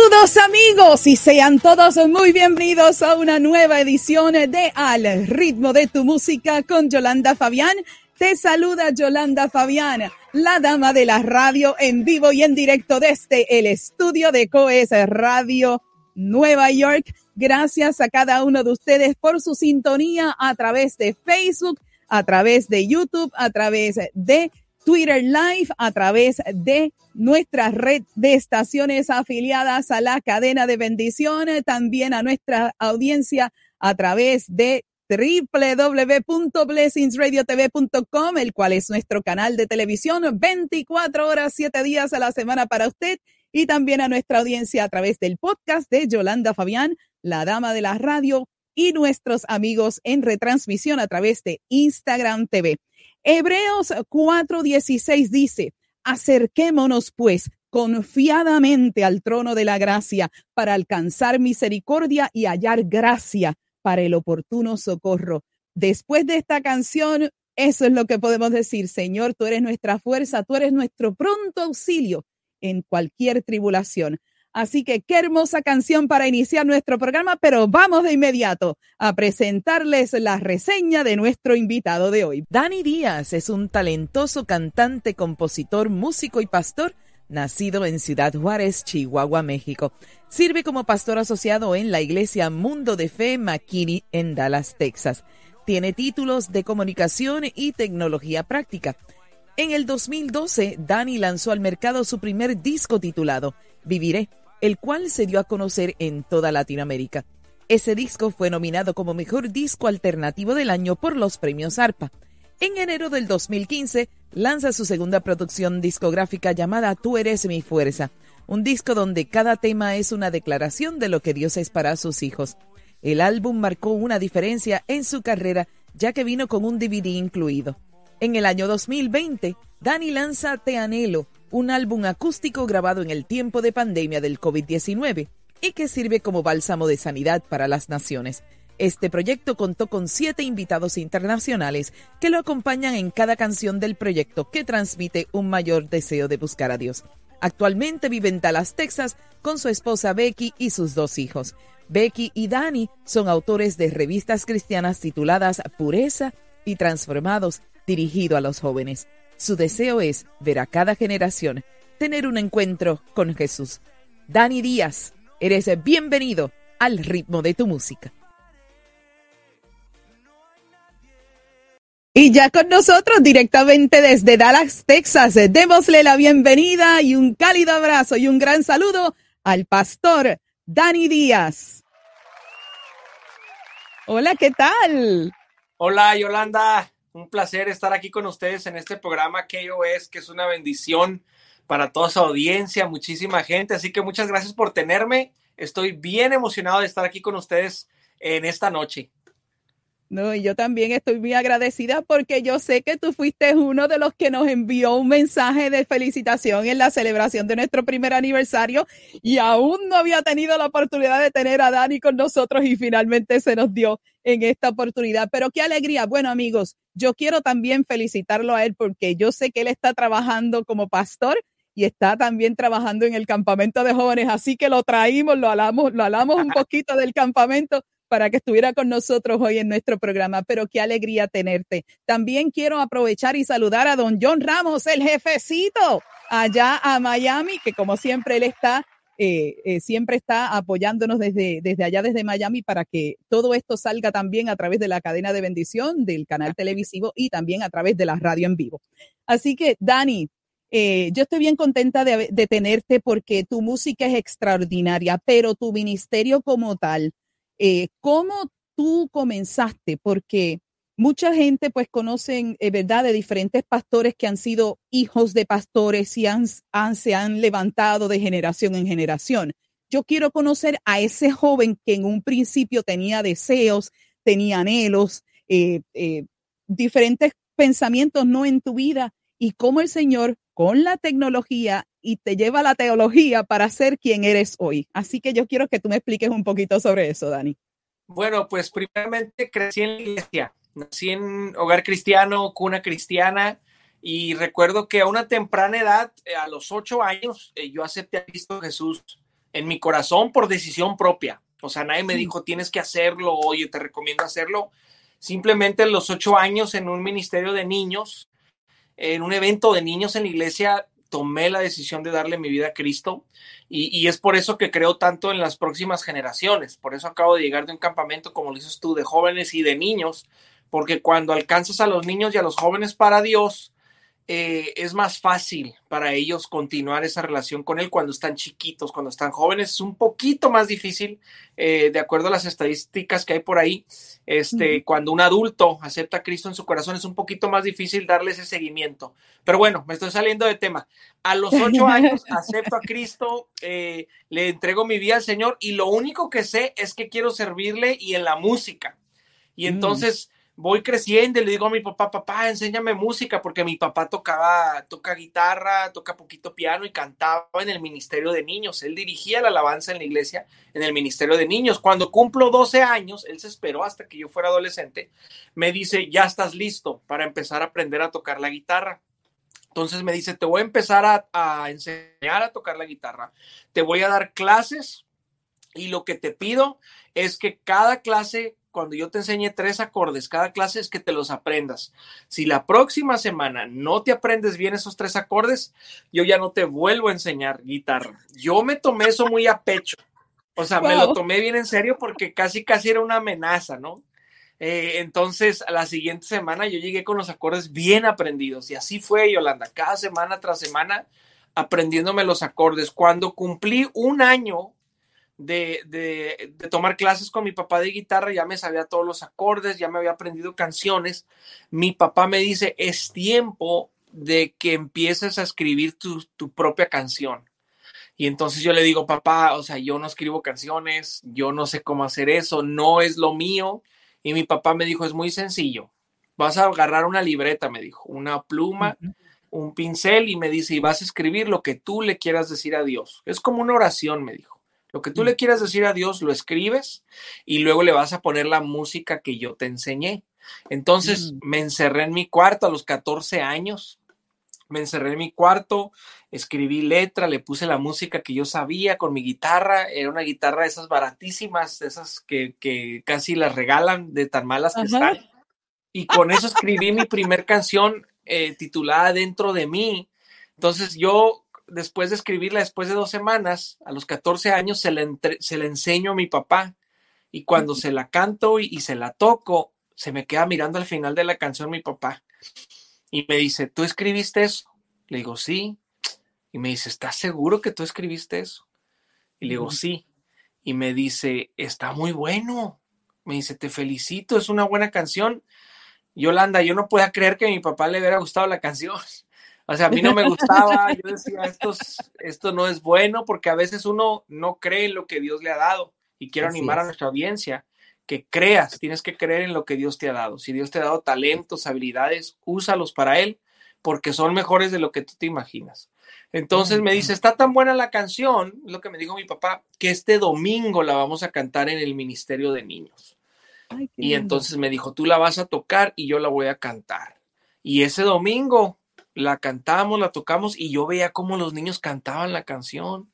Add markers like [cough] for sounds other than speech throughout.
Saludos amigos y sean todos muy bienvenidos a una nueva edición de Al ritmo de tu música con Yolanda Fabián. Te saluda Yolanda Fabián, la dama de la radio en vivo y en directo desde el estudio de Coes Radio Nueva York. Gracias a cada uno de ustedes por su sintonía a través de Facebook, a través de YouTube, a través de Twitter Live, a través de nuestra red de estaciones afiliadas a la cadena de bendiciones, también a nuestra audiencia a través de www.blessingsradiotv.com, el cual es nuestro canal de televisión 24 horas, 7 días a la semana para usted y también a nuestra audiencia a través del podcast de Yolanda Fabián, la dama de la radio y nuestros amigos en retransmisión a través de Instagram TV. Hebreos 4:16 dice, acerquémonos pues confiadamente al trono de la gracia para alcanzar misericordia y hallar gracia para el oportuno socorro. Después de esta canción, eso es lo que podemos decir, Señor, tú eres nuestra fuerza, tú eres nuestro pronto auxilio en cualquier tribulación. Así que qué hermosa canción para iniciar nuestro programa, pero vamos de inmediato a presentarles la reseña de nuestro invitado de hoy. Dani Díaz es un talentoso cantante, compositor, músico y pastor nacido en Ciudad Juárez, Chihuahua, México. Sirve como pastor asociado en la iglesia Mundo de Fe McKinney en Dallas, Texas. Tiene títulos de comunicación y tecnología práctica. En el 2012, Dani lanzó al mercado su primer disco titulado Viviré, el cual se dio a conocer en toda Latinoamérica. Ese disco fue nominado como mejor disco alternativo del año por los premios ARPA. En enero del 2015 lanza su segunda producción discográfica llamada Tú eres mi fuerza, un disco donde cada tema es una declaración de lo que Dios es para sus hijos. El álbum marcó una diferencia en su carrera ya que vino con un DVD incluido. En el año 2020, Dani lanza Te Anhelo, un álbum acústico grabado en el tiempo de pandemia del COVID-19 y que sirve como bálsamo de sanidad para las naciones. Este proyecto contó con siete invitados internacionales que lo acompañan en cada canción del proyecto que transmite un mayor deseo de buscar a Dios. Actualmente vive en Dallas, Texas, con su esposa Becky y sus dos hijos. Becky y Dani son autores de revistas cristianas tituladas Pureza y Transformados, dirigido a los jóvenes. Su deseo es ver a cada generación tener un encuentro con Jesús. Dani Díaz, eres bienvenido al ritmo de tu música. Y ya con nosotros directamente desde Dallas, Texas, démosle la bienvenida y un cálido abrazo y un gran saludo al pastor Dani Díaz. Hola, ¿qué tal? Hola, Yolanda. Un placer estar aquí con ustedes en este programa KOS, que es una bendición para toda su audiencia, muchísima gente. Así que muchas gracias por tenerme. Estoy bien emocionado de estar aquí con ustedes en esta noche. No, y yo también estoy muy agradecida porque yo sé que tú fuiste uno de los que nos envió un mensaje de felicitación en la celebración de nuestro primer aniversario y aún no había tenido la oportunidad de tener a Dani con nosotros y finalmente se nos dio en esta oportunidad. Pero qué alegría. Bueno, amigos, yo quiero también felicitarlo a él porque yo sé que él está trabajando como pastor y está también trabajando en el campamento de jóvenes, así que lo traímos, lo hablamos, lo hablamos un [laughs] poquito del campamento para que estuviera con nosotros hoy en nuestro programa, pero qué alegría tenerte. También quiero aprovechar y saludar a don John Ramos, el jefecito, allá a Miami, que como siempre él está, eh, eh, siempre está apoyándonos desde, desde allá, desde Miami, para que todo esto salga también a través de la cadena de bendición, del canal televisivo y también a través de la radio en vivo. Así que, Dani, eh, yo estoy bien contenta de, de, tenerte porque tu música es extraordinaria, pero tu ministerio como tal eh, ¿Cómo tú comenzaste? Porque mucha gente pues conocen, eh, ¿verdad?, de diferentes pastores que han sido hijos de pastores y han, se han levantado de generación en generación. Yo quiero conocer a ese joven que en un principio tenía deseos, tenía anhelos, eh, diferentes pensamientos no en tu vida y cómo el Señor con la tecnología y te lleva la teología para ser quien eres hoy. Así que yo quiero que tú me expliques un poquito sobre eso, Dani. Bueno, pues primeramente crecí en la iglesia, nací en hogar cristiano, cuna cristiana, y recuerdo que a una temprana edad, eh, a los ocho años, eh, yo acepté a Cristo Jesús en mi corazón por decisión propia. O sea, nadie me dijo, tienes que hacerlo, oye, te recomiendo hacerlo. Simplemente en los ocho años en un ministerio de niños, en un evento de niños en la iglesia, tomé la decisión de darle mi vida a Cristo y, es por eso que creo tanto en las próximas generaciones. Por eso acabo de llegar de un campamento, como lo dices tú, de jóvenes y de niños, porque cuando alcanzas a los niños y a los jóvenes para Dios, eh, es más fácil para ellos continuar esa relación con él cuando están chiquitos, cuando están jóvenes. Es un poquito más difícil, eh, de acuerdo a las estadísticas que hay por ahí. Este, Cuando un adulto acepta a Cristo en su corazón, es un poquito más difícil darle ese seguimiento. Pero bueno, me estoy saliendo de tema. A los ocho [laughs] años acepto a Cristo, eh, le entrego mi vida al Señor y lo único que sé es que quiero servirle y en la música. Y mm. entonces voy creciendo le digo a mi papá, papá, enséñame música, porque mi papá tocaba, toca guitarra, toca poquito piano y cantaba en el Ministerio de Niños. Él dirigía la alabanza en la iglesia en el Ministerio de Niños. Cuando cumplo 12 años, él se esperó hasta que yo fuera adolescente, me dice, ya estás listo para empezar a aprender a tocar la guitarra. Entonces me dice, te voy a empezar a enseñar a tocar la guitarra, te voy a dar clases y lo que te pido es que cada clase cuando yo te enseñe tres acordes, cada clase es que te los aprendas. Si la próxima semana no te aprendes bien esos tres acordes, yo ya no te vuelvo a enseñar guitarra. Yo me tomé eso muy a pecho. O sea, me lo tomé bien en serio porque casi, casi era una amenaza, ¿no? Eh, entonces, a la siguiente semana yo llegué con los acordes bien aprendidos y así fue, Yolanda, cada semana tras semana aprendiéndome los acordes. Cuando cumplí un año de, tomar clases con mi papá de guitarra, ya me sabía todos los acordes, ya me había aprendido canciones. Mi papá me dice, es tiempo de que empieces a escribir tu, tu propia canción. Y entonces yo le digo, papá, o sea, yo no escribo canciones, yo no sé cómo hacer eso, no es lo mío. Y mi papá me dijo, es muy sencillo, vas a agarrar una libreta, me dijo, una pluma, un pincel y me dice, y vas a escribir lo que tú le quieras decir a Dios. Es como una oración, me dijo. Lo que tú le quieras decir a Dios, lo escribes y luego le vas a poner la música que yo te enseñé. Entonces me encerré en mi cuarto a los 14 años. Me encerré en mi cuarto, escribí letra, le puse la música que yo sabía con mi guitarra. Era una guitarra de esas baratísimas, esas que, casi las regalan de tan malas que están. Y con eso escribí mi primer canción eh, titulada Dentro de mí. Entonces yo después de escribirla, después de dos semanas, a los 14 años, se la, se enseño a mi papá. Y cuando se la canto y, se la toco, se me queda mirando al final de la canción mi papá. Y me dice, ¿tú escribiste eso? Le digo, sí. Y me dice, ¿estás seguro que tú escribiste eso? Y le digo, sí. Y me dice, está muy bueno. Me dice, te felicito, es una buena canción. Yolanda, yo no puedo creer que a mi papá le hubiera gustado la canción. O sea, a mí no me gustaba, yo decía, esto, esto no es bueno porque a veces uno no cree en lo que Dios le ha dado y quiero animar a nuestra audiencia que creas, tienes que creer en lo que Dios te ha dado. Si Dios te ha dado talentos, habilidades, úsalos para Él porque son mejores de lo que tú te imaginas. Entonces me dice, está tan buena la canción, lo que me dijo mi papá, que este domingo la vamos a cantar en el Ministerio de Niños. y entonces me dijo, tú la vas a tocar y yo la voy a cantar. Y ese domingo la cantamos, la tocamos y yo veía cómo los niños cantaban la canción.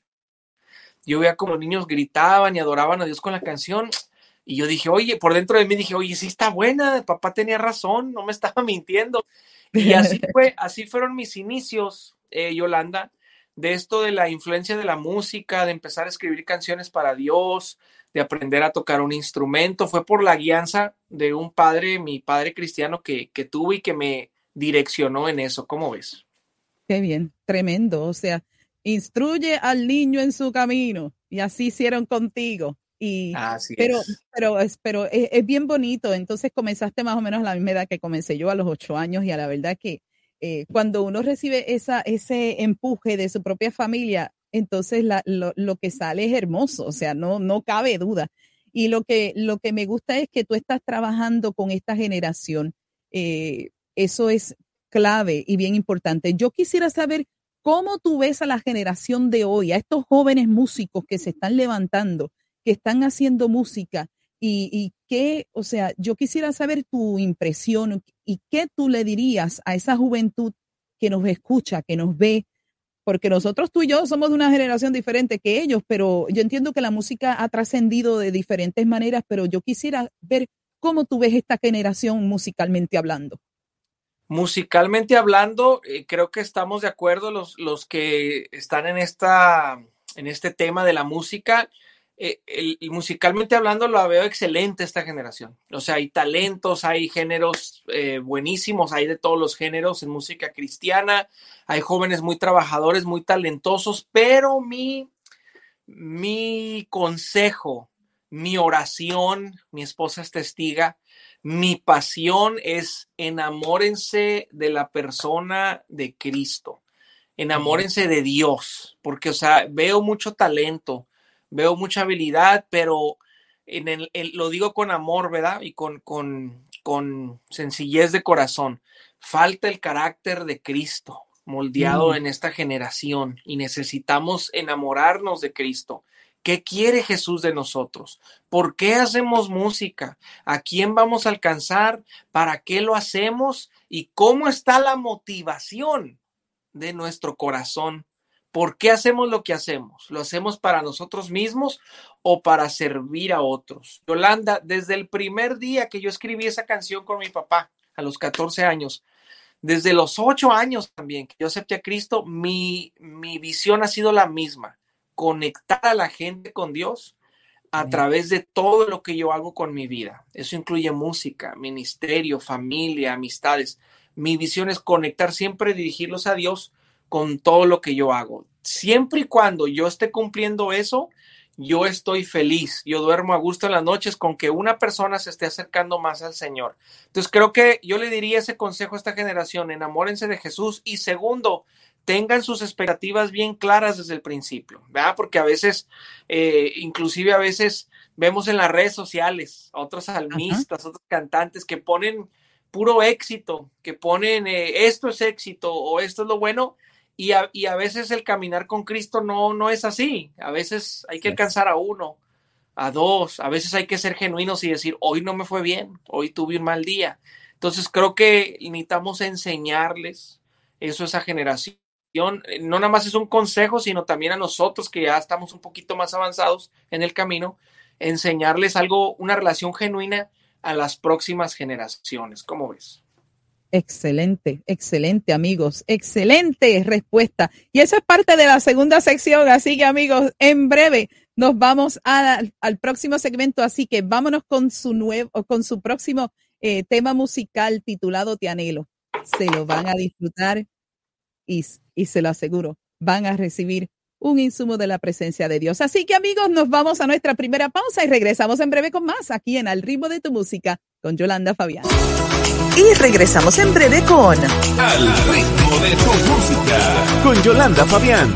Yo veía cómo los niños gritaban y adoraban a Dios con la canción. Y yo dije, oye, por dentro de mí dije, oye, sí está buena, papá tenía razón, no me [laughs] estaba mintiendo. Y así [laughs] fue, así fueron mis inicios, eh, Yolanda, de esto de la influencia de la música, de empezar a escribir canciones para Dios, de aprender a tocar un instrumento. Fue por la guianza de un padre, mi padre cristiano, que, que tuve y que me, direccionó en eso. ¿Cómo ves? Qué bien, tremendo. O sea, instruye al niño en su camino y así hicieron contigo. Y, pero, pero, es, pero es, bien bonito. Entonces comenzaste más o menos a la misma edad que comencé yo a los ocho años y a la verdad que eh, cuando uno recibe esa, ese empuje de su propia familia, entonces lo, que sale es hermoso, o sea, no, no cabe duda. Y lo que, lo que me gusta es que tú estás trabajando con esta generación. Eh, eso es clave y bien importante. Yo quisiera saber cómo tú ves a la generación de hoy, a estos jóvenes músicos que se están levantando, que están haciendo música y, qué, o sea, yo quisiera saber tu impresión y qué tú le dirías a esa juventud que nos escucha, que nos ve, porque nosotros tú y yo somos de una generación diferente que ellos, pero yo entiendo que la música ha trascendido de diferentes maneras, pero yo quisiera ver cómo tú ves esta generación musicalmente hablando. Musicalmente hablando, eh, creo que estamos de acuerdo los, los que están en, esta, en este tema de la música. Eh, musicalmente hablando, lo veo excelente esta generación. O sea, hay talentos, hay géneros eh, buenísimos, hay de todos los géneros en música cristiana, hay jóvenes muy trabajadores, muy talentosos, pero mi, mi consejo, mi oración, mi esposa es testiga, mi pasión es enamórense de la persona de Cristo, enamórense de Dios, porque, o sea, veo mucho talento, veo mucha habilidad, pero en el, lo digo con amor, ¿verdad? Y con, con, con, sencillez de corazón. Falta el carácter de Cristo moldeado mm. en esta generación y necesitamos enamorarnos de Cristo. ¿Qué quiere Jesús de nosotros? ¿Por qué hacemos música? ¿A quién vamos a alcanzar? ¿Para qué lo hacemos? ¿Y cómo está la motivación de nuestro corazón ¿Por qué hacemos lo que hacemos? ¿Lo hacemos para nosotros mismos o para servir a otros? Yolanda, desde el primer día que yo escribí esa canción con mi papá, a los 14 años, desde los 8 años también que yo acepté a Cristo, mi, mi visión ha sido la misma, conectar a la gente con Dios a través de todo lo que yo hago con mi vida. Eso incluye música, ministerio, familia, amistades. Mi visión es conectar siempre, dirigirlos a Dios con todo lo que yo hago. Siempre y cuando yo esté cumpliendo eso, yo estoy feliz, yo duermo a gusto en las noches con que una persona se esté acercando más al Señor. Entonces creo que yo le diría ese consejo a esta generación, enamórense de Jesús y segundo, tengan sus expectativas bien claras desde el principio, ¿verdad? Porque a veces, eh, inclusive a veces vemos en las redes sociales otros salmistas, otros cantantes que ponen puro éxito, que ponen eh, esto es éxito o esto es lo bueno y a, veces el caminar con Cristo no, no es así. A veces hay que alcanzar a uno, a dos, a veces hay que ser genuinos y decir, hoy no me fue bien, hoy tuve un mal día. Entonces creo que necesitamos enseñarles eso a esa generación. No nada más es un consejo, sino también a nosotros que ya estamos un poquito más avanzados en el camino, enseñarles algo, una relación genuina a las próximas generaciones. ¿Cómo ves? Excelente, excelente amigos, excelente respuesta. Y eso es parte de la segunda sección, así que amigos, en breve nos vamos al próximo segmento, así que vámonos con su nuevo, con su próximo eh, tema musical titulado Te anhelo. Se lo van a disfrutar y, y se lo aseguro, van a recibir un insumo de la presencia de Dios. Así que amigos, nos vamos a nuestra primera pausa y regresamos en breve con más aquí en Al ritmo de tu música con Yolanda Fabián. Y regresamos en breve con Al ritmo de tu música con Yolanda Fabián.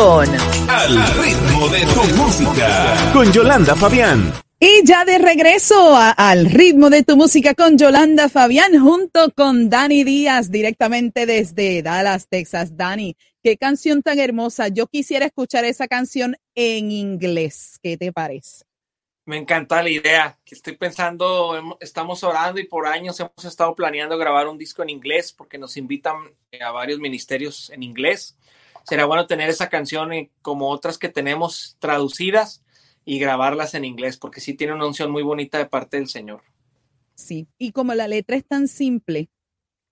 Con Al ritmo de tu música. Con Yolanda Fabián. Y ya de regreso a- al ritmo de tu música con Yolanda Fabián junto con Dani Díaz directamente desde Dallas, Texas. Dani, qué canción tan hermosa. Yo quisiera escuchar esa canción en inglés. ¿Qué te parece? Me encanta la idea que estoy pensando, estamos orando y por años hemos estado planeando grabar un disco en inglés porque nos invitan eh, a varios ministerios en inglés. Será bueno tener esa canción eh, como otras que tenemos traducidas y grabarlas en inglés porque sí tiene una unción muy bonita de parte del Señor. Sí, y como la letra es tan simple,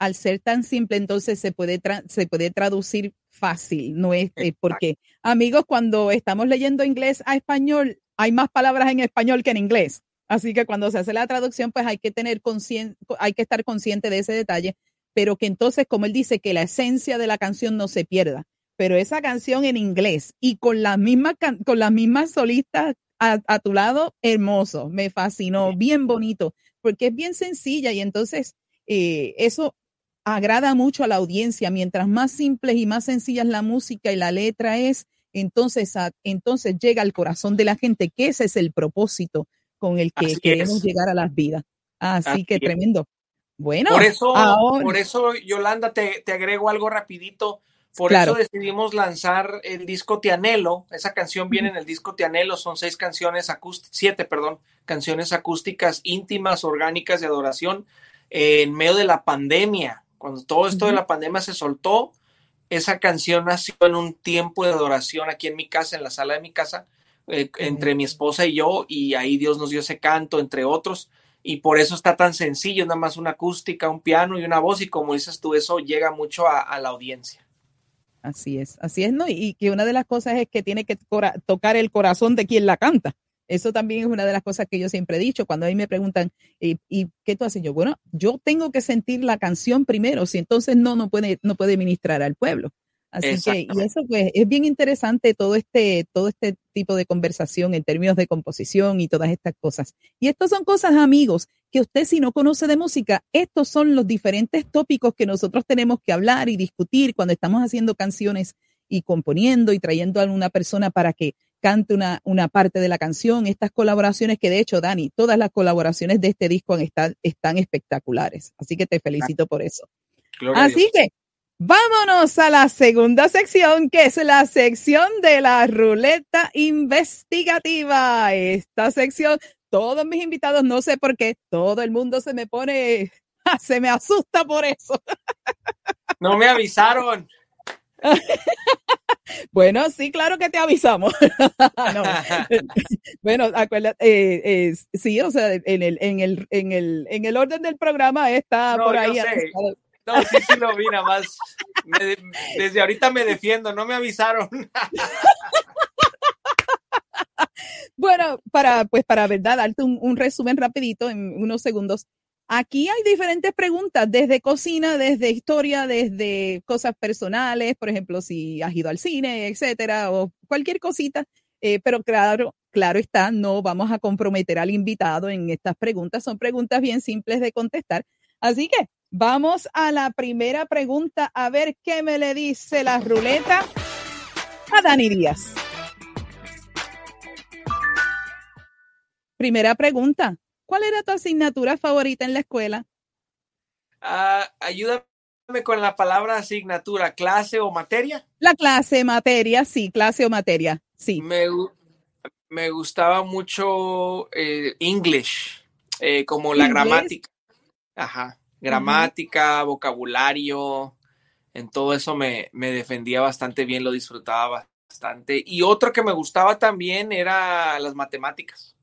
al ser tan simple, entonces se puede, tra- se puede traducir fácil, no es eh, porque, amigos, cuando estamos leyendo inglés a español, hay más palabras en español que en inglés. Así que cuando se hace la traducción, pues hay que tener hay que estar consciente de ese detalle, pero que entonces, como él dice, que la esencia de la canción no se pierda. Pero esa canción en inglés y con las mismas, con las mismas solistas a, a tu lado, hermoso, me fascinó, bien bonito porque es bien sencilla y entonces eh, eso agrada mucho a la audiencia. Mientras más simples y más sencillas la música y la letra es, entonces, a- entonces llega al corazón de la gente, que ese es el propósito con el que Así queremos es. llegar a las vidas. Así, Así que es. tremendo. Bueno, Por eso, ahora- por eso, Yolanda, te, te agrego algo rapidito. Por Claro. eso decidimos lanzar el disco Te Anhelo. Esa canción viene en el disco Te Anhelo. Son seis canciones acústicas, siete, perdón, canciones acústicas íntimas, orgánicas de adoración eh, en medio de la pandemia. Cuando todo esto de la pandemia se soltó, esa canción nació en un tiempo de adoración aquí en mi casa, en la sala de mi casa, eh, entre mi esposa y yo, y ahí Dios nos dio ese canto, entre otros y por eso está tan sencillo, nada más una acústica, un piano y una voz, y como dices tú, eso llega mucho a, a la audiencia. Así es, así es, ¿no? Y, que una de las cosas es que tiene que tocar el corazón de quien la canta. Eso también es una de las cosas que yo siempre he dicho. Cuando a mí me preguntan, ¿y, y qué tú haces? Yo, bueno, yo tengo que sentir la canción primero, si entonces no, no puede, no puede ministrar al pueblo. Así que, y eso pues es bien interesante todo este, todo este tipo de conversación en términos de composición y todas estas cosas. Y estas son cosas, amigos, que usted si no conoce de música, estos son los diferentes tópicos que nosotros tenemos que hablar y discutir cuando estamos haciendo canciones y componiendo y trayendo a una persona para que cante una, una parte de la canción. Estas colaboraciones que de hecho, Dani, todas las colaboraciones de este disco estado, están espectaculares. Así que te felicito por eso. Gloria Así que vámonos a la segunda sección, que es la sección de la ruleta investigativa. Esta sección, todos mis invitados, no sé por qué, todo el mundo se me pone, [laughs] se me asusta por eso. [laughs] No me avisaron. [laughs] Bueno, sí, claro que te avisamos. No. Bueno, acuérdate, eh, eh, sí, o sea, en el, en el, en el, en el orden del programa está No, por ahí. No, sí, sí lo vi, nada más. Desde ahorita me defiendo, no me avisaron. Bueno, para, pues para verdad, darte un, un resumen rapidito en unos segundos. Aquí hay diferentes preguntas, desde cocina, desde historia, desde cosas personales, por ejemplo, si has ido al cine, etcétera, o cualquier cosita. Eh, pero claro, claro está, no vamos a comprometer al invitado en estas preguntas. Son preguntas bien simples de contestar. Así que vamos a la primera pregunta, a ver qué me le dice la ruleta a Dani Díaz. Primera pregunta. ¿Cuál era tu asignatura favorita en la escuela? Ah, ayúdame con la palabra asignatura, clase o materia. La clase, materia, sí, clase o materia, sí. Me, me gustaba mucho eh, English, eh, como la ¿Inglés? gramática. Ajá, gramática, vocabulario, en todo eso me, me defendía bastante bien, lo disfrutaba bastante. Y otro que me gustaba también era las matemáticas.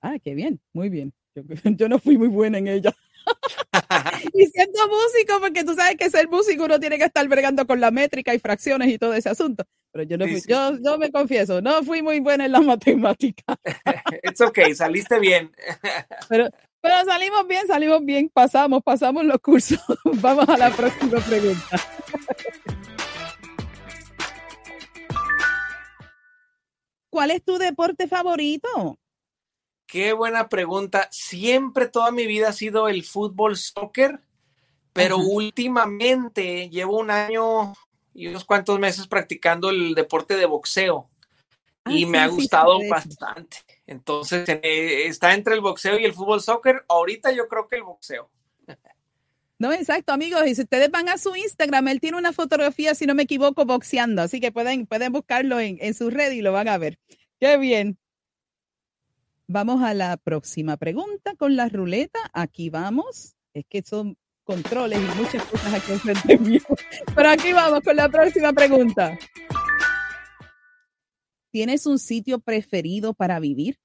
Ah, qué bien, muy bien. Yo, [laughs] yo no fui muy buena en ella. [laughs] y siendo músico, porque tú sabes que ser músico uno tiene que estar bregando con la métrica y fracciones y todo ese asunto. Pero yo no Sí, fui, sí, yo, yo me confieso, no fui muy buena en la [laughs] matemática. It's okay, saliste bien. Pero, pero salimos bien, salimos bien, pasamos, pasamos los cursos. [laughs] Vamos a la próxima pregunta. ¿Cuál es tu deporte favorito? Qué buena pregunta. Siempre toda mi vida ha sido el fútbol, soccer, pero Ajá. últimamente llevo un año y unos cuantos meses practicando el deporte de boxeo. Ah, y me ha gustado sí. bastante. Entonces, eh, está entre el boxeo y el fútbol soccer. Ahorita yo creo que el boxeo. [laughs] No, exacto, amigos. Y si ustedes van a su Instagram, él tiene una fotografía, si no me equivoco, boxeando. Así que pueden, pueden buscarlo en, en su red y lo van a ver. Qué bien. Vamos a la próxima pregunta con la ruleta. Aquí vamos. Es que son controles y muchas cosas aquí enfrente mío. Pero aquí vamos con la próxima pregunta. ¿Tienes un sitio preferido para vivir?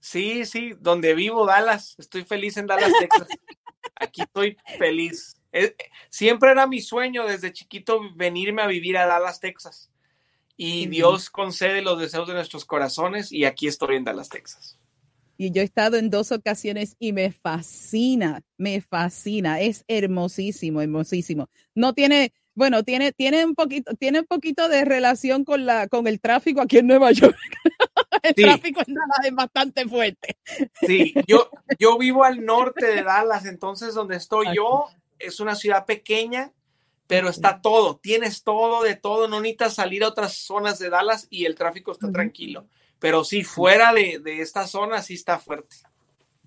Sí, sí, donde vivo, Dallas. Estoy feliz en Dallas, Texas. [laughs] Aquí estoy feliz. Eh, siempre era mi sueño desde chiquito venirme a vivir a Dallas, Texas. Y Dios concede los deseos de nuestros corazones y aquí estoy en Dallas, Texas. Y yo he estado en dos ocasiones y me fascina, me fascina. Es hermosísimo, hermosísimo. No tiene, bueno, tiene, tiene un poquito, tiene un poquito de relación con la, con el tráfico aquí en Nueva York. [laughs] el Sí. tráfico en Dallas es bastante fuerte. Sí, yo, yo vivo al norte de Dallas, entonces donde estoy yo es una ciudad pequeña, pero está todo, tienes todo de todo, no necesitas salir a otras zonas de Dallas y el tráfico está tranquilo. Pero sí, fuera de, de esta zona sí está fuerte.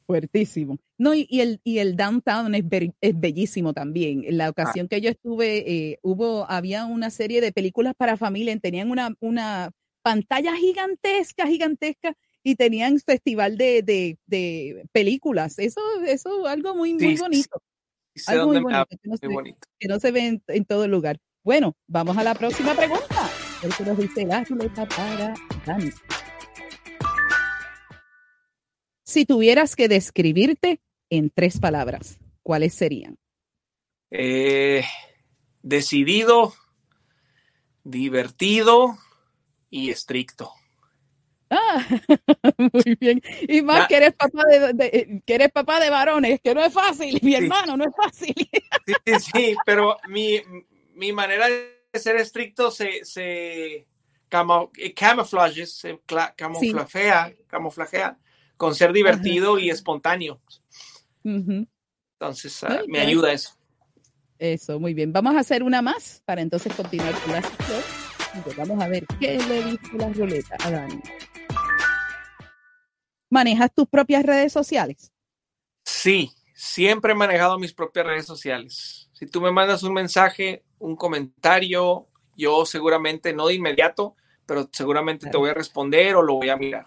Fuertísimo. No, y, y el, y el downtown es, ver- es bellísimo también. En la ocasión que yo estuve, eh, hubo, había una serie de películas para familia, tenían una, una pantalla gigantesca, gigantesca, y tenían festival de, de, de películas. Eso, eso algo muy, muy Sí, bonito. Sí Algo muy bonito, que no se, bonito. que no se ve en, en todo lugar. Bueno, vamos a la próxima pregunta. El que nos dice la ruleta para Dani. Si tuvieras que describirte en tres palabras, ¿cuáles serían? Eh, decidido, divertido y estricto. Ah, [laughs] muy bien. Y más Ya. que eres papá de, de- que eres papá de varones, que no es fácil, mi hermano, no es fácil. Sí, sí, sí, pero mi, mi manera de ser estricto se, se camo- eh, se cla- camuflajea, camuflajea con ser divertido y espontáneo. Entonces, ah, me ayuda eso. Eso, muy bien. Vamos a hacer una más para entonces continuar con la sección. Entonces, Vamos a ver qué le dice la ruleta a Dani. ¿Manejas tus propias redes sociales? Sí, siempre he manejado mis propias redes sociales. Si tú me mandas un mensaje, un comentario, yo seguramente, no de inmediato, pero seguramente te voy a responder o lo voy a mirar.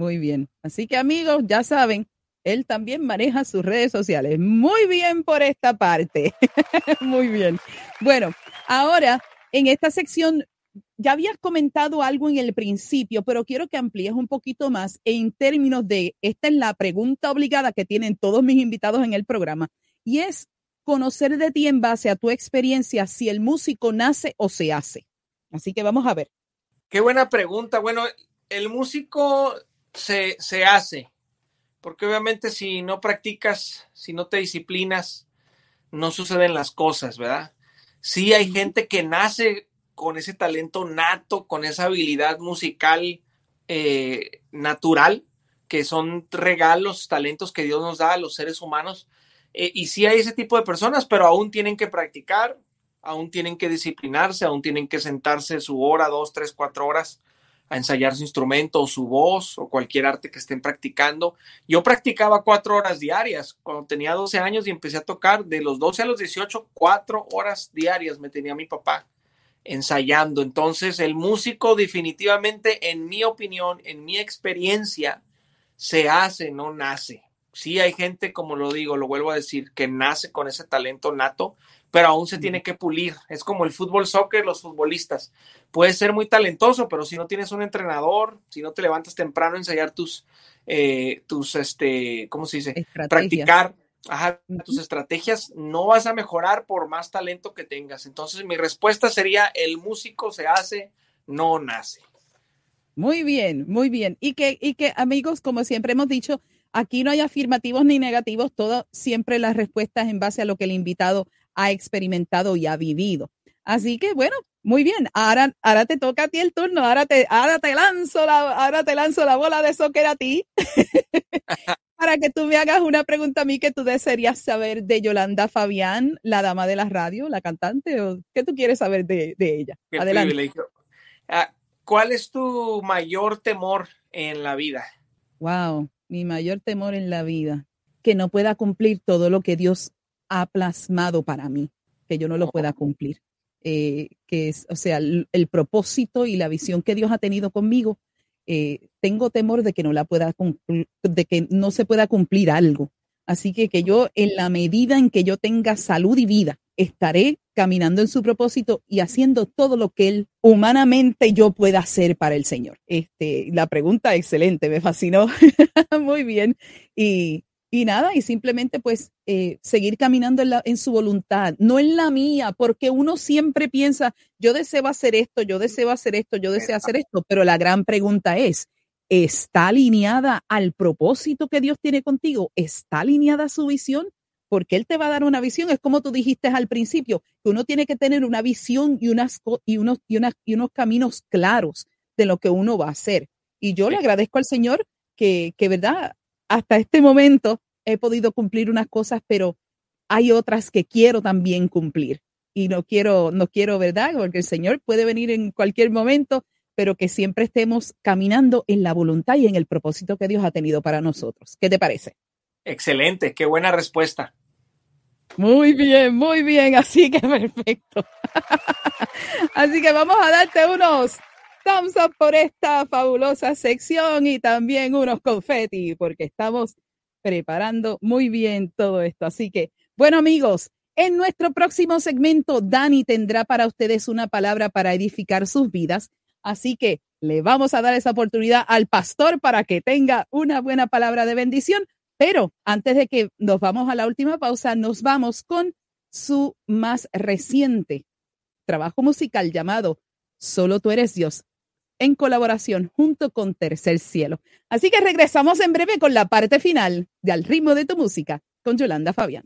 Muy bien. Así que amigos, ya saben, él también maneja sus redes sociales. Muy bien por esta parte. [laughs] Muy bien. Bueno, ahora en esta sección ya habías comentado algo en el principio, pero quiero que amplíes un poquito más en términos de, esta es la pregunta obligada que tienen todos mis invitados en el programa, y es conocer de ti en base a tu experiencia si el músico nace o se hace. Así que vamos a ver. Qué buena pregunta. Bueno, el músico se, se hace, porque obviamente si no practicas, si no te disciplinas, no suceden las cosas, ¿verdad? Sí hay gente que nace con ese talento nato, con esa habilidad musical eh, natural, que son regalos, talentos que Dios nos da a los seres humanos. Eh, y sí hay ese tipo de personas, pero aún tienen que practicar, aún tienen que disciplinarse, aún tienen que sentarse su hora, dos, tres, cuatro horas a ensayar su instrumento o su voz o cualquier arte que estén practicando. Yo practicaba cuatro horas diarias cuando tenía 12 años y empecé a tocar de los 12 a los 18, cuatro horas diarias me tenía mi papá ensayando. Entonces el músico definitivamente, en mi opinión, en mi experiencia, se hace, no nace. Sí hay gente, como lo digo, lo vuelvo a decir, que nace con ese talento nato, pero aún se tiene que pulir. Es como el fútbol, soccer, los futbolistas. Puedes ser muy talentoso, pero si no tienes un entrenador, si no te levantas temprano a ensayar tus, eh, tus, este, ¿cómo se dice? Practicar ajá, tus estrategias, no vas a mejorar por más talento que tengas. Entonces, mi respuesta sería: el músico se hace, no nace. Muy bien, muy bien. Y que, y que amigos, como siempre hemos dicho, aquí no hay afirmativos ni negativos, todo siempre las respuestas en base a lo que el invitado ha experimentado y ha vivido. Así que bueno, muy bien. Ahora, ahora te toca a ti el turno. Ahora te, ahora te lanzo la, ahora te lanzo la bola de soccer a ti. [laughs] para que tú me hagas una pregunta a mí que tú desearías saber de Yolanda Fabián, la dama de la radio, la cantante, o qué tú quieres saber de, ella. Adelante. Ah, ¿Cuál es tu mayor temor en la vida? Wow, mi mayor temor en la vida, que no pueda cumplir todo lo que Dios ha plasmado para mí, que yo no lo pueda cumplir. Eh, que es, o sea, el, propósito y la visión que Dios ha tenido conmigo, eh, tengo temor de que no la pueda de que no se pueda cumplir algo. Así que que yo, en la medida en que yo tenga salud y vida, estaré caminando en su propósito y haciendo todo lo que él humanamente yo pueda hacer para el Señor. Este, la pregunta excelente, me fascinó. [laughs] Muy bien. Y, y nada, y simplemente pues eh, seguir caminando en, la, en, su voluntad, no en la mía, porque uno siempre piensa, yo deseo hacer esto, yo deseo hacer esto, yo deseo hacer esto, pero la gran pregunta es, ¿está alineada al propósito que Dios tiene contigo? ¿Está alineada a su visión? Porque Él te va a dar una visión, es como tú dijiste al principio, que uno tiene que tener una visión y, unas, y, unos, y, unas, y unos caminos claros de lo que uno va a hacer. Y yo le agradezco al Señor que, que, ¿verdad? Hasta este momento he podido cumplir unas cosas, pero hay otras que quiero también cumplir. Y no quiero, no quiero, ¿verdad? Porque el Señor puede venir en cualquier momento, pero que siempre estemos caminando en la voluntad y en el propósito que Dios ha tenido para nosotros. ¿Qué te parece? Excelente, qué buena respuesta. Muy bien, muy bien, así que [laughs] perfecto. [laughs] así que vamos a darte unos thumbs up por esta fabulosa sección y también unos confeti, porque estamos preparando muy bien todo esto. Así que, bueno amigos, en nuestro próximo segmento, Dani tendrá para ustedes una palabra para edificar sus vidas. Así que le vamos a dar esa oportunidad al pastor para que tenga una buena palabra de bendición. Pero antes de que nos vamos a la última pausa, nos vamos con su más reciente trabajo musical llamado Solo tú eres Dios en colaboración junto con Tercer Cielo. Así que regresamos en breve con la parte final de Al ritmo de tu música con Yolanda Fabián.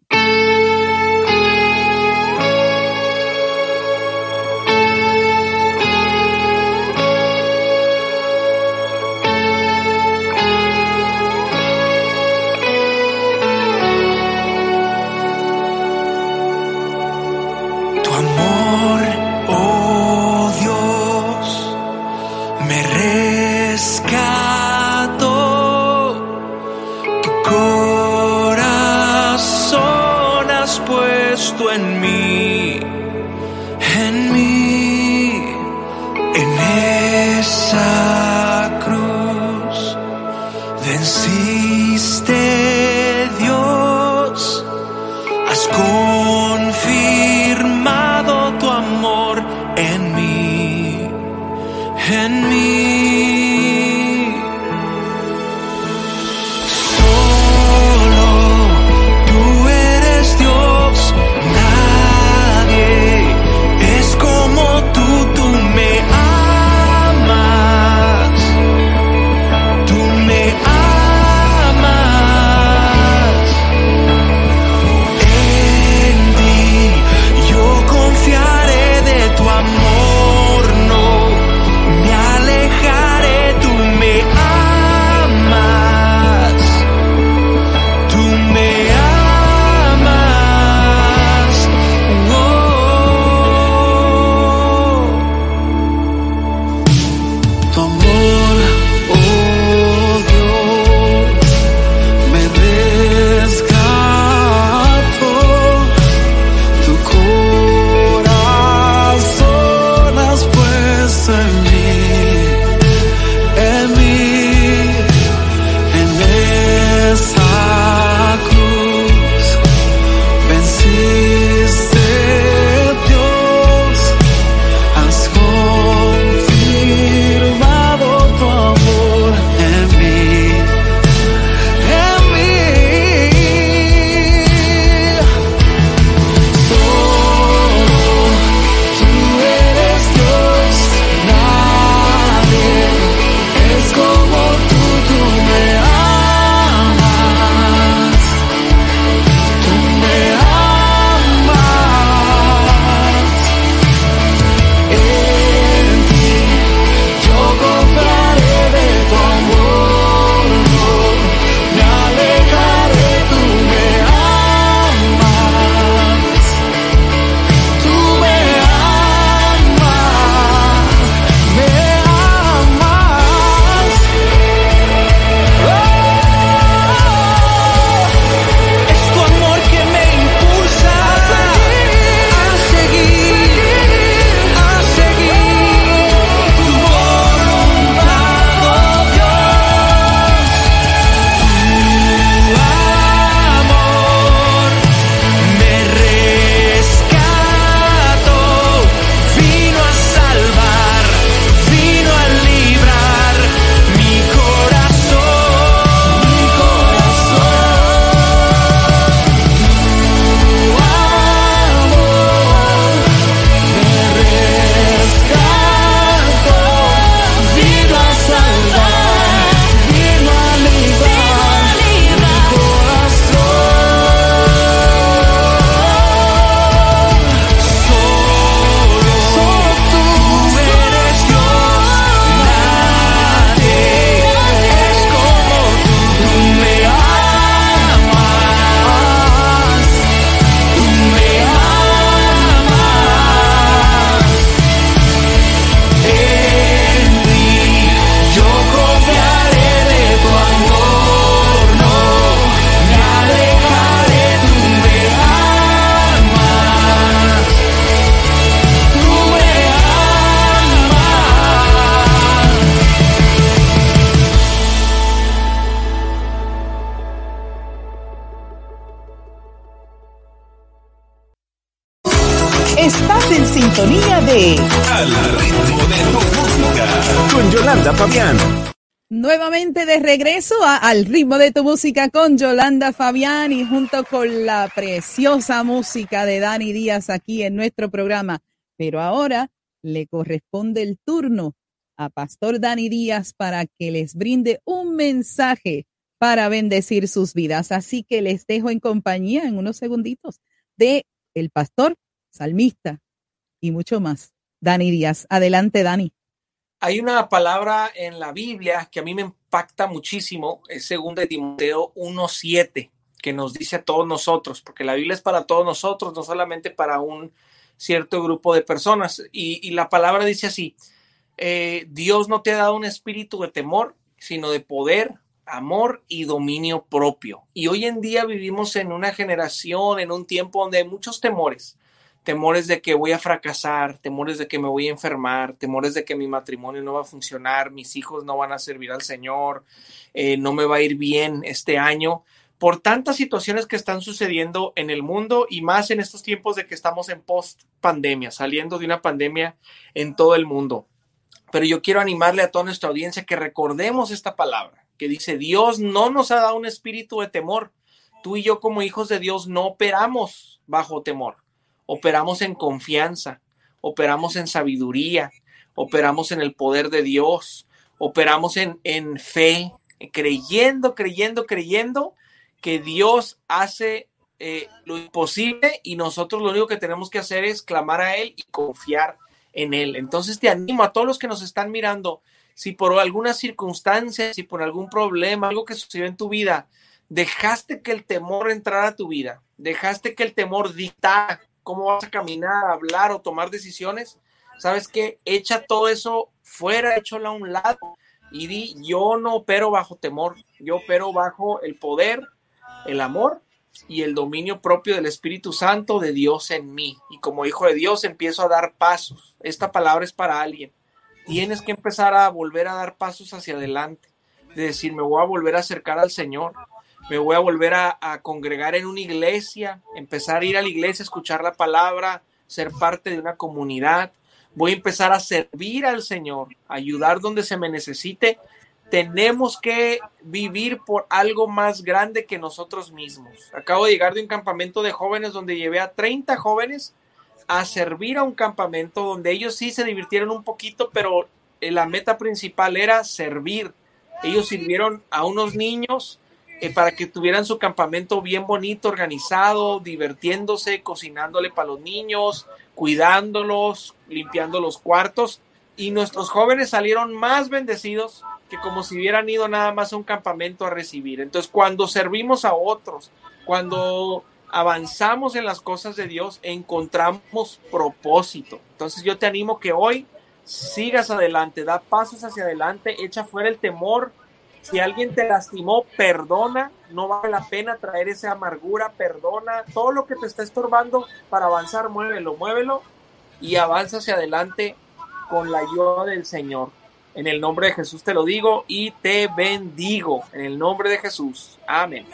Regreso Al ritmo de tu música con Yolanda Fabián y junto con la preciosa música de Dani Díaz aquí en nuestro programa. Pero ahora le corresponde el turno a Pastor Dani Díaz para que les brinde un mensaje para bendecir sus vidas. Así que les dejo en compañía en unos segunditos de el pastor, salmista y mucho más. Dani Díaz. Adelante, Dani. Hay una palabra en la Biblia que a mí me impacta muchísimo, es según de Timoteo 1.7, que nos dice a todos nosotros, porque la Biblia es para todos nosotros, no solamente para un cierto grupo de personas. Y, la palabra dice así, eh, Dios no te ha dado un espíritu de temor, sino de poder, amor y dominio propio. Y hoy en día vivimos en una generación, en un tiempo donde hay muchos temores. Temores de que voy a fracasar, temores de que me voy a enfermar, temores de que mi matrimonio no va a funcionar, mis hijos no van a servir al Señor, eh, no me va a ir bien este año, por tantas situaciones que están sucediendo en el mundo y más en estos tiempos de que estamos en post pandemia, saliendo de una pandemia en todo el mundo. Pero yo quiero animarle a toda nuestra audiencia que recordemos esta palabra, que dice, Dios no nos ha dado un espíritu de temor. Tú y yo como hijos de Dios no operamos bajo temor, operamos en confianza, operamos en sabiduría, operamos en el poder de Dios, operamos en, en fe, creyendo, creyendo, creyendo que Dios hace eh, lo imposible y nosotros lo único que tenemos que hacer es clamar a Él y confiar en Él. Entonces te animo a todos los que nos están mirando, si por alguna circunstancia, si por algún problema, algo que sucedió en tu vida, dejaste que el temor entrara a tu vida, dejaste que el temor dictara cómo vas a caminar, hablar o tomar decisiones, sabes que echa todo eso fuera, échalo a un lado y di, yo no opero bajo temor, yo opero bajo el poder, el amor y el dominio propio del Espíritu Santo de Dios en mí. Y como hijo de Dios empiezo a dar pasos. Esta palabra es para alguien. Tienes que empezar a volver a dar pasos hacia adelante. De decir, me voy a volver a acercar al Señor. Me voy a volver a, congregar en una iglesia. Empezar a ir a la iglesia, escuchar la palabra, ser parte de una comunidad. Voy a empezar a servir al Señor, ayudar donde se me necesite tenemos que vivir por algo más grande que nosotros mismos. Acabo de llegar de un campamento de jóvenes donde llevé a 30 jóvenes a servir a un campamento donde ellos sí se divirtieron un poquito, pero la meta principal era servir. Ellos sirvieron a unos niños eh, para que tuvieran su campamento bien bonito, organizado, divirtiéndose, cocinándole para los niños, cuidándolos, limpiando los cuartos. Y nuestros jóvenes salieron más bendecidos que como si hubieran ido nada más a un campamento a recibir. Entonces, cuando servimos a otros, cuando avanzamos en las cosas de Dios, encontramos propósito. Entonces, yo te animo que hoy sigas adelante, da pasos hacia adelante, echa fuera el temor. Si alguien te lastimó, perdona, no vale la pena traer esa amargura, perdona, todo lo que te está estorbando para avanzar, muévelo, muévelo y avanza hacia adelante con la ayuda del Señor. En el nombre de Jesús te lo digo y te bendigo. En el nombre de Jesús. Amén.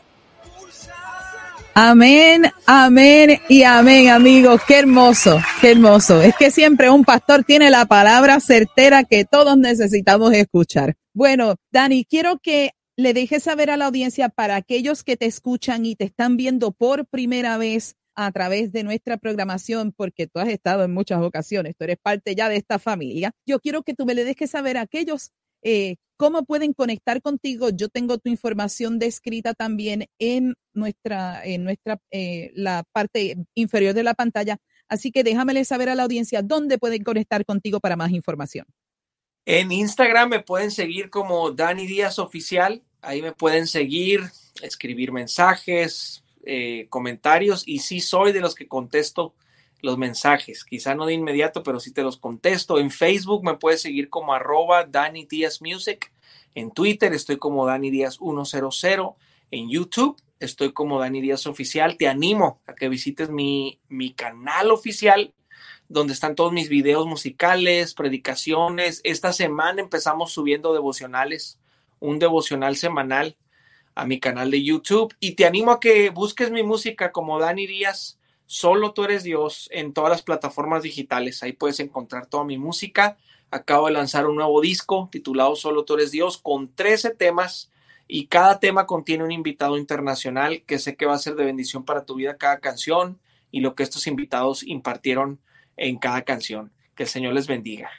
Amén, amén y amén, amigos. Qué hermoso, qué hermoso. Es que siempre un pastor tiene la palabra certera que todos necesitamos escuchar. Bueno, Dani, quiero que le dejes saber a la audiencia para aquellos que te escuchan y te están viendo por primera vez a través de nuestra programación, porque tú has estado en muchas ocasiones, tú eres parte ya de esta familia. Yo quiero que tú me le dejes saber a aquellos eh, cómo pueden conectar contigo. Yo tengo tu información descrita también en nuestra, en nuestra, eh, la parte inferior de la pantalla. Así que déjamele saber a la audiencia dónde pueden conectar contigo para más información. En Instagram me pueden seguir como Dani Díaz Oficial. Ahí me pueden seguir, escribir mensajes, eh, comentarios y sí soy de los que contesto los mensajes, quizá no de inmediato, pero sí te los contesto. En Facebook me puedes seguir como arroba Dani Díaz Music. En Twitter estoy como Dani Díaz 100. En YouTube estoy como Dani Díaz Oficial. Te animo a que visites mi, mi canal oficial donde están todos mis videos musicales, predicaciones. Esta semana empezamos subiendo devocionales, un devocional semanal a mi canal de YouTube y te animo a que busques mi música como Dani Díaz Solo tú eres Dios en todas las plataformas digitales. Ahí puedes encontrar toda mi música. Acabo de lanzar un nuevo disco titulado Solo tú eres Dios con 13 temas y cada tema contiene un invitado internacional que sé que va a ser de bendición para tu vida cada canción y lo que estos invitados impartieron en cada canción. Que el Señor les bendiga.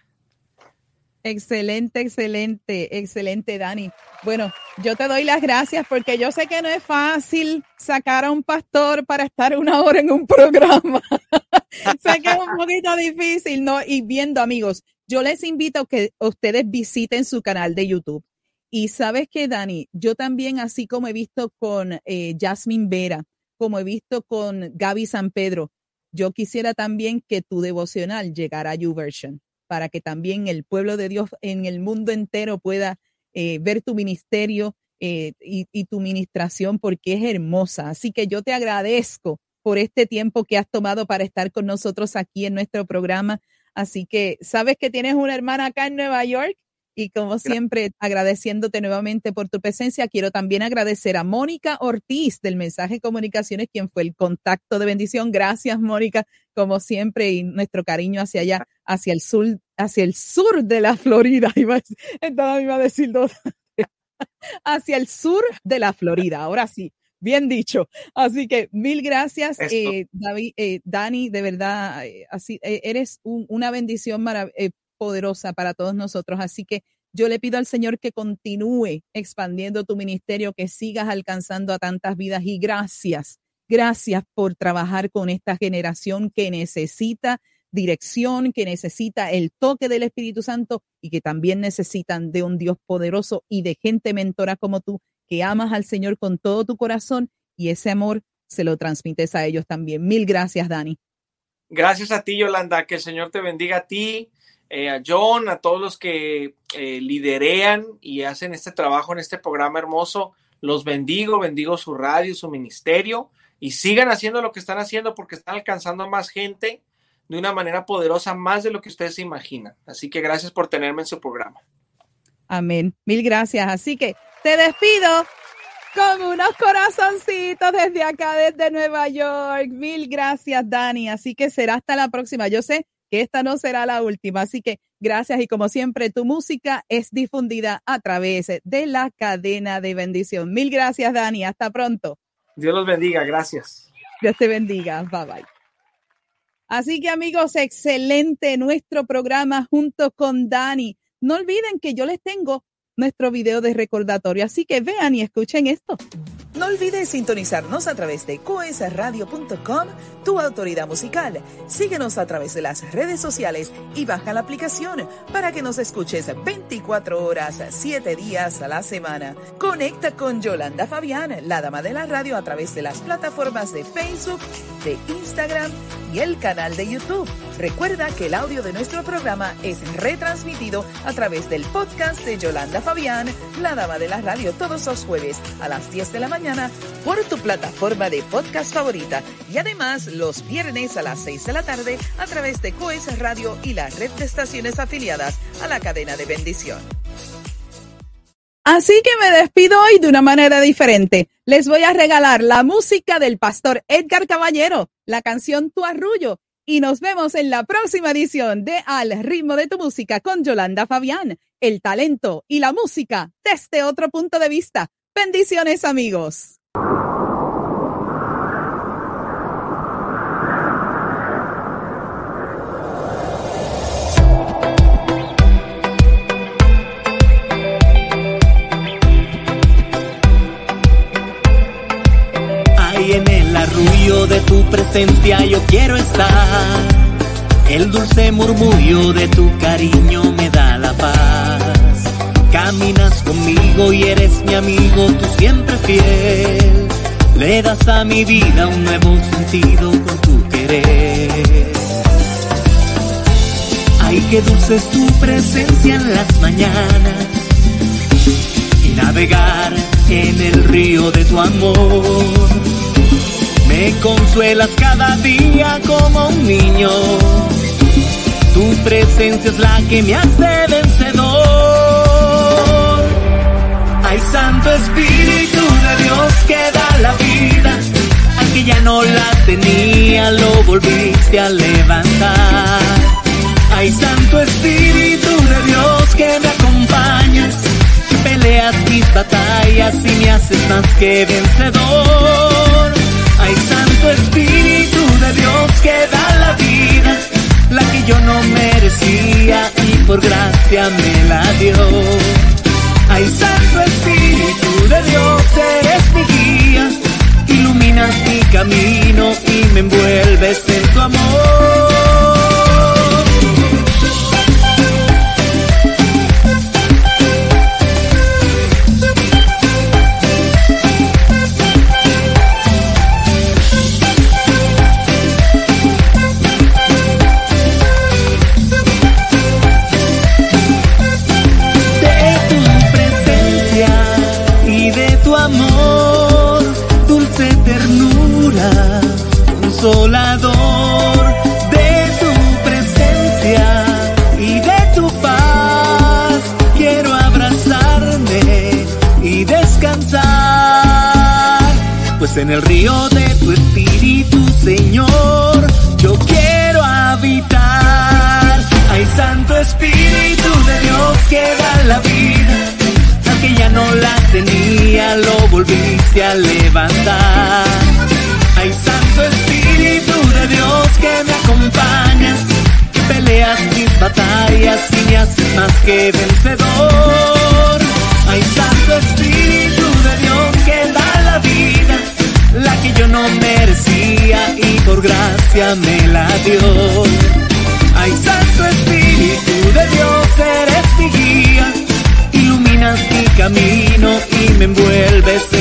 Excelente, excelente, excelente, Dani. Bueno, yo te doy las gracias porque yo sé que no es fácil sacar a un pastor para estar una hora en un programa. [laughs] sé que es un poquito difícil, ¿no? Y viendo, amigos, yo les invito a que ustedes visiten su canal de YouTube. Y sabes que, Dani, yo también, así como he visto con eh, Jasmine Vera, como he visto con Gaby San Pedro, yo quisiera también que tu devocional llegara a YouVersion para que también el pueblo de Dios en el mundo entero pueda eh, ver tu ministerio eh, y, y, tu ministración porque es hermosa. Así que yo te agradezco por este tiempo que has tomado para estar con nosotros aquí en nuestro programa. Así que sabes que tienes una hermana acá en Nueva York y como siempre, agradeciéndote nuevamente por tu presencia, quiero también agradecer a Mónica Ortiz del Mensaje Comunicaciones, quien fue el contacto de bendición. Gracias, Mónica, como siempre, y nuestro cariño hacia allá, hacia el sur, hacia el sur de la Florida. [laughs] A, iba a decir dos. [laughs] hacia el sur de la Florida. Ahora sí, bien dicho. Así que mil gracias, eh, David, eh, Dani, de verdad, eh, así, eh, eres un, una bendición maravillosa eh, poderosa para todos nosotros. Así que yo le pido al Señor que continúe expandiendo tu ministerio, que sigas alcanzando a tantas vidas y gracias, gracias por trabajar con esta generación que necesita dirección, que necesita el toque del Espíritu Santo y que también necesitan de un Dios poderoso y de gente mentora como tú, que amas al Señor con todo tu corazón y ese amor se lo transmites a ellos también. Mil gracias, Dani. Gracias a ti, Yolanda. Que el Señor te bendiga a ti, eh, a John, a todos los que eh, liderean y hacen este trabajo en este programa hermoso. Los bendigo, bendigo su radio, su ministerio y sigan haciendo lo que están haciendo porque están alcanzando a más gente de una manera poderosa, más de lo que ustedes se imaginan. Así que gracias por tenerme en su programa. Amén. Mil gracias. Así que te despido con unos corazoncitos desde acá, desde Nueva York. Mil gracias, Dani. Así que será hasta la próxima. Yo sé que esta no será la última. Así que gracias y como siempre, tu música es difundida a través de la cadena de bendición. Mil gracias, Dani. Hasta pronto. Dios los bendiga. Gracias. Dios te bendiga. Bye bye. Así que amigos, excelente nuestro programa junto con Dani. No olviden que yo les tengo nuestro video de recordatorio, así que vean y escuchen esto. No olvides sintonizarnos a través de coesradio.com, tu autoridad musical. Síguenos a través de las redes sociales y baja la aplicación para que nos escuches 24 horas, 7 días a la semana. Conecta con Yolanda Fabián, la dama de la radio, a través de las plataformas de Facebook, de Instagram y el canal de YouTube. Recuerda que el audio de nuestro programa es retransmitido a través del podcast de Yolanda Fabián, la dama de la radio, todos los jueves a las 10 de la mañana por tu plataforma de podcast favorita y además los viernes a las 6 de la tarde a través de Coes Radio y la red de estaciones afiliadas a la cadena de bendición. Así que me despido hoy de una manera diferente. Les voy a regalar la música del pastor Edgar Caballero, la canción Tu Arrullo. Y nos vemos en la próxima edición de Al ritmo de tu música con Yolanda Fabián, el talento y la música desde otro punto de vista. Bendiciones amigos. Ahí en el arrullo de tu presencia yo quiero estar. El dulce murmullo de tu cariño me da la paz. Caminas conmigo y eres mi amigo, tú siempre fiel. Le das a mi vida un nuevo sentido con tu querer. Ay, que dulce es tu presencia en las mañanas. Y navegar en el río de tu amor. Me consuelas cada día como un niño. Tu presencia es la que me hace vencedor. Ay, Santo Espíritu de Dios que da la vida al que ya no la tenía, lo volviste a levantar. Ay, Santo Espíritu de Dios que me acompañas, peleas mis batallas y me haces más que vencedor. Ay, Santo Espíritu de Dios que da la vida, la que yo no merecía y por gracia me la dio. Ay, Santo de Dios, eres mi guía, iluminas mi camino y me envuelves en tu amor. En el río de tu espíritu, Señor, yo quiero habitar. Ay, Santo Espíritu de Dios que da la vida, que ya no la tenía, lo volviste a levantar. Ay, Santo Espíritu de Dios que me acompañas, peleas mis batallas y me haces más que vencedor. Ay, Santo Espíritu no merecía y por gracia me la dio. Ay, Santo Espíritu de Dios, eres mi guía, iluminas mi camino y me envuelves en